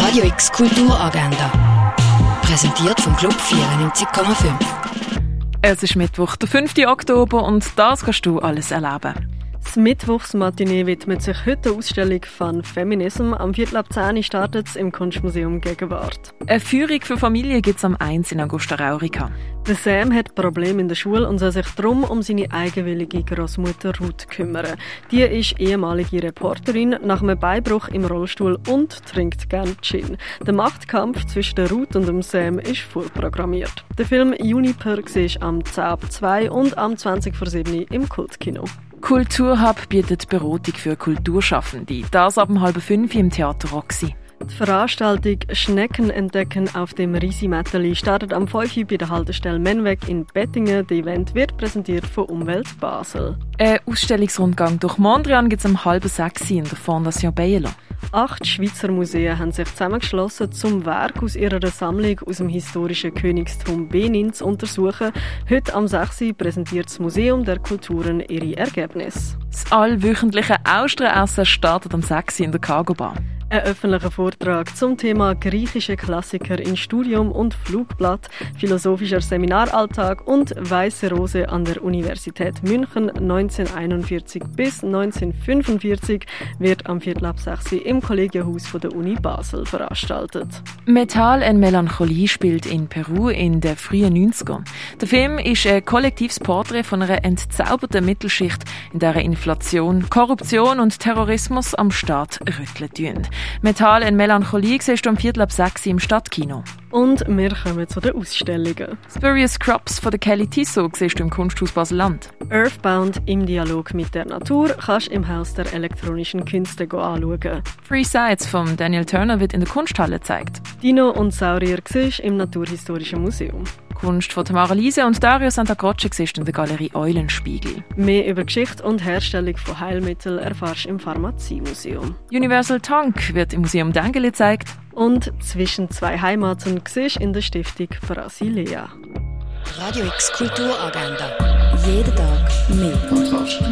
Radio X Kulturagenda. Präsentiert vom Club 94,5. Es ist Mittwoch, der 5. Oktober und das kannst du alles erleben. Das Mittwochsmatinee widmet sich heute der Ausstellung von Feminism. Am Viertel ab 10 startet es im Kunstmuseum Gegenwart. Eine Führung für Familien gibt es am 1 in Augusta Raurica. Der Sam hat Probleme in der Schule und soll sich darum um seine eigenwillige Großmutter Ruth kümmern. Die ist ehemalige Reporterin nach einem Beibruch im Rollstuhl und trinkt gern Gin. Der Machtkampf zwischen der Ruth und dem Sam ist vorprogrammiert. Der Film Juniper siehst am 10 ab 2 und am 20 vor 7 im Kultkino. Kulturhub bietet Beratung für Kulturschaffende. Das ab halb fünf im Theater Roxy. Die Veranstaltung Schnecken entdecken auf dem Risimetteli startet am 5 Uhr bei der Haltestelle Menweg in Bettingen. Das Event wird präsentiert von Umwelt Basel. Ein Ausstellungsrundgang durch Mondrian gibt es um halb sechs in der Fondation Bielo. Acht Schweizer Museen haben sich zusammengeschlossen, zum Werk aus ihrer Sammlung aus dem historischen Königstum Benin zu untersuchen. Heute am 6. präsentiert das Museum der Kulturen ihre Ergebnisse. Das allwöchentliche Austrenessen startet am 6. in der Cargo Bar. Ein öffentlicher Vortrag zum Thema griechische Klassiker in Studium und Flugblatt, philosophischer Seminaralltag und Weiße Rose an der Universität München 1941 bis 1945 wird am Viertel ab 6 im Kollegienhaus von der Uni Basel veranstaltet. Metall und Melancholie spielt in Peru in den frühen 90ern. Der Film ist ein kollektives Porträt von einer entzauberten Mittelschicht, in der Inflation, Korruption und Terrorismus am Staat rütteln. Metall und Melancholie siehst du am Viertel ab 6 im Stadtkino. Und wir kommen zu den Ausstellungen. Spurious Crops von der Kelly Tissot siehst du im Kunsthaus Basel-Land. Earthbound im Dialog mit der Natur kannst du im Haus der elektronischen Künste anschauen. Free Sides von Daniel Turner wird in der Kunsthalle gezeigt. Dino und Saurier siehst im Naturhistorischen Museum. Kunst von Tamara Liese und Dario Santa Croce siehst in der Galerie Eulenspiegel. Mehr über Geschichte und Herstellung von Heilmitteln erfährst du im Pharmaziemuseum. Universal Tank wird im Museum Dengeli gezeigt. Und zwischen zwei Heimaten siehst in der Stiftung Brasilia. Radio X Kulturagenda. Jeden Tag mehr. Podcast.